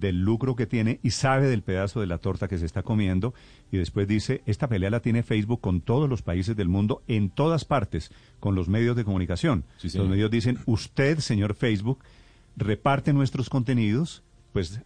del lucro que tiene y sabe del pedazo de la torta que se está comiendo y después dice, esta pelea la tiene Facebook con todos los países del mundo, en todas partes, con los medios de comunicación. los medios dicen, usted, señor Facebook, reparte nuestros contenidos pues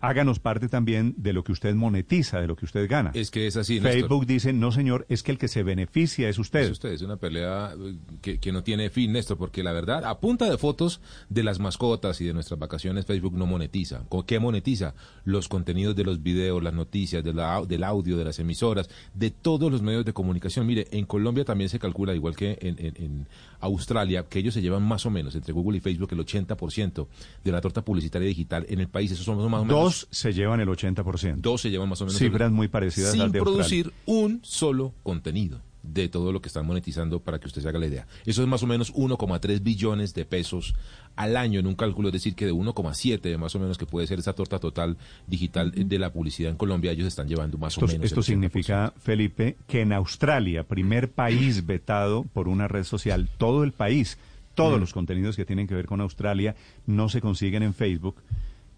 háganos parte también de lo que usted monetiza, de lo que usted gana. Es que es así. Facebook dice, no señor, es que el que se beneficia es usted. Es usted, es una pelea eh, que, no tiene fin, Néstor, porque la verdad, a punta de fotos de las mascotas y de nuestras vacaciones, Facebook no monetiza. ¿Con qué monetiza? Los contenidos de los videos, las noticias, de la, del audio, de las emisoras, de todos los medios de comunicación. Mire, en Colombia también se calcula, igual que en, en Australia, que ellos se llevan más o menos entre Google y Facebook el 80% de la torta publicitaria digital en el país Dos se llevan el 80%. Dos se llevan más o menos. Cifras muy parecidas sin de producir un solo contenido de todo lo que están monetizando para que usted se haga la idea. Eso es más o menos 1,3 billones de pesos al año en un cálculo, es decir, que de 1,7 más o menos que puede ser esa torta total digital de la publicidad en Colombia, ellos están llevando más o menos. Esto significa, Felipe, que en Australia, primer país vetado por una red social, todo el país, todos los contenidos que tienen que ver con Australia no se consiguen en Facebook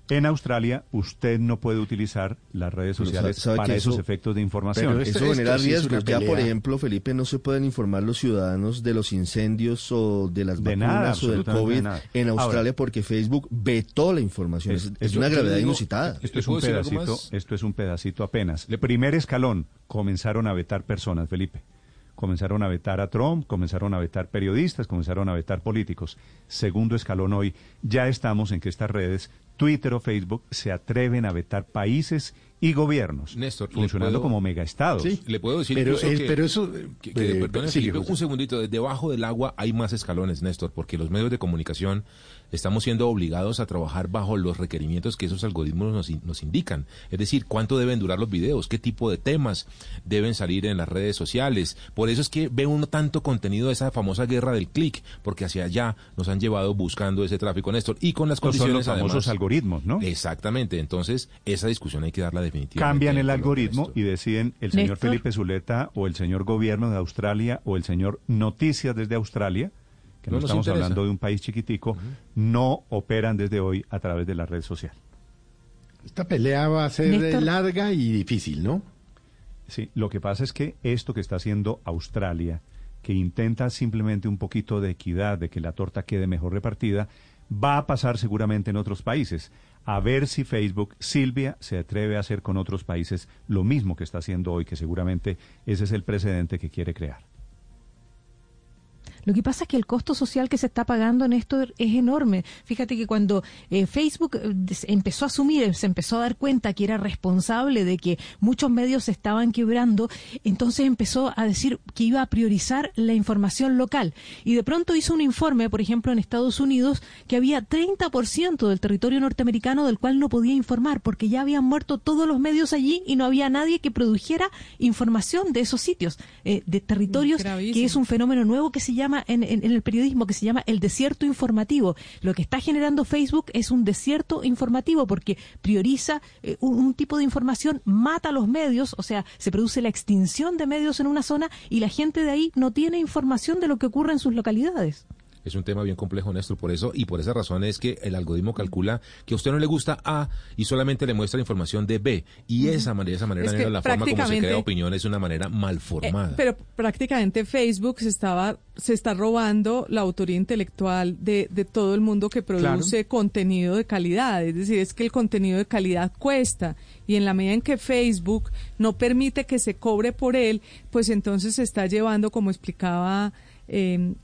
en Australia, usted no puede utilizar las redes sociales para esos efectos de información. Pero eso genera riesgos. ya, por ejemplo, Felipe, no se pueden informar los ciudadanos de los incendios o de las vacunas o del COVID en Australia porque Facebook vetó la información. Es, una gravedad inusitada. Esto es un pedacito, esto es un pedacito apenas. El primer escalón comenzaron a vetar personas, Felipe comenzaron a vetar a Trump, comenzaron a vetar periodistas, comenzaron a vetar políticos. Segundo escalón hoy, ya estamos en que estas redes, Twitter o Facebook, se atreven a vetar países y gobiernos, Néstor, funcionando como megaestados. Sí, le puedo decir pero, que, pero eso, eh, un segundito, debajo del agua hay más escalones, Néstor, porque los medios de comunicación estamos siendo obligados a trabajar bajo los requerimientos que esos algoritmos nos, nos indican. Es decir, cuánto deben durar los videos, qué tipo de temas deben salir en las redes sociales. Por eso es que ve uno tanto contenido de esa famosa guerra del clic, porque hacia allá nos han llevado buscando ese tráfico, Néstor, y con las condiciones son los famosos algoritmos, ¿no? Exactamente. Entonces, esa discusión hay que darla definitivamente. Cambian el algoritmo y deciden el señor Felipe Zuleta o el señor gobierno de Australia o el señor Noticias desde Australia no, estamos hablando de un país chiquitico, no operan desde hoy a través de la red social. Esta pelea va a ser larga y difícil, ¿no? Sí, lo que pasa es que esto que está haciendo Australia, que intenta simplemente un poquito de equidad, de que la torta quede mejor repartida, va a pasar seguramente en otros países. A ver si Facebook, Silvia, se atreve a hacer con otros países lo mismo que está haciendo hoy, que seguramente ese es el precedente que quiere crear. Lo que pasa es que el costo social que se está pagando en esto es enorme. Fíjate que cuando eh, Facebook eh, empezó a asumir, se empezó a dar cuenta que era responsable de que muchos medios se estaban quebrando, entonces empezó a decir que iba a priorizar la información local. Y de pronto hizo un informe, por ejemplo, en Estados Unidos, que había 30% del territorio norteamericano del cual no podía informar, porque ya habían muerto todos los medios allí y no había nadie que produjera información de esos sitios, eh, de territorios, que es un fenómeno nuevo que se llama en, el periodismo que se llama el desierto informativo. Lo que está generando Facebook es un desierto informativo porque prioriza eh, un, tipo de información, mata a los medios, o sea, se produce la extinción de medios en una zona y la gente de ahí no tiene información de lo que ocurre en sus localidades. Es un tema bien complejo, Néstor, por eso y por esa razón es que el algoritmo calcula que a usted no le gusta A y solamente le muestra información de B. Y esa manera, esa manera la forma como se crea opinión es una manera mal eh, formada. pero prácticamente Facebook se estaba se está robando la autoría intelectual de, de todo el mundo que produce contenido de calidad. Es decir, es que el contenido de calidad cuesta y en la medida en que Facebook no permite que se cobre por él, pues entonces se está llevando, como explicaba eh,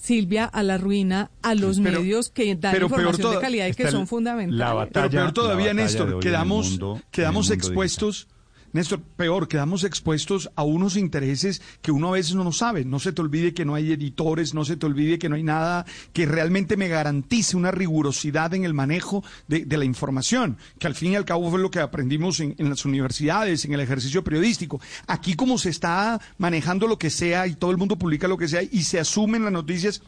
Silvia, a la ruina a los medios que dan información de calidad y que son fundamentales. pero peor todavía, Néstor, quedamos, quedamos expuestos Néstor, peor, quedamos expuestos a unos intereses que uno a veces no sabe. No se te olvide que no hay editores, no se te olvide que no hay nada que realmente me garantice una rigurosidad en el manejo de, la información, que al fin y al cabo fue lo que aprendimos en, en las universidades, en el ejercicio periodístico. Aquí como se está manejando lo que sea y todo el mundo publica lo que sea y se asumen las noticias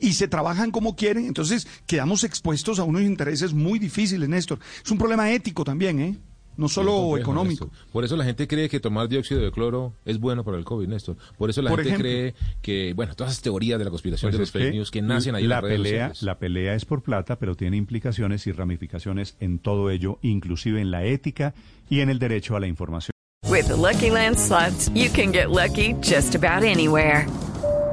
y se trabajan como quieren, entonces quedamos expuestos a unos intereses muy difíciles, Néstor. Es un problema ético también, ¿eh? No solo económico. Por eso la gente cree que tomar dióxido de cloro es bueno para el COVID, Néstor. Por eso la gente cree que, bueno, todas esas teorías de la conspiración pues de los fake news que nacen ahí la en las pelea, La pelea es por plata, pero tiene implicaciones y ramificaciones en todo ello, inclusive en la ética y en el derecho a la información. With Lucky Land slots, you can get lucky just about anywhere.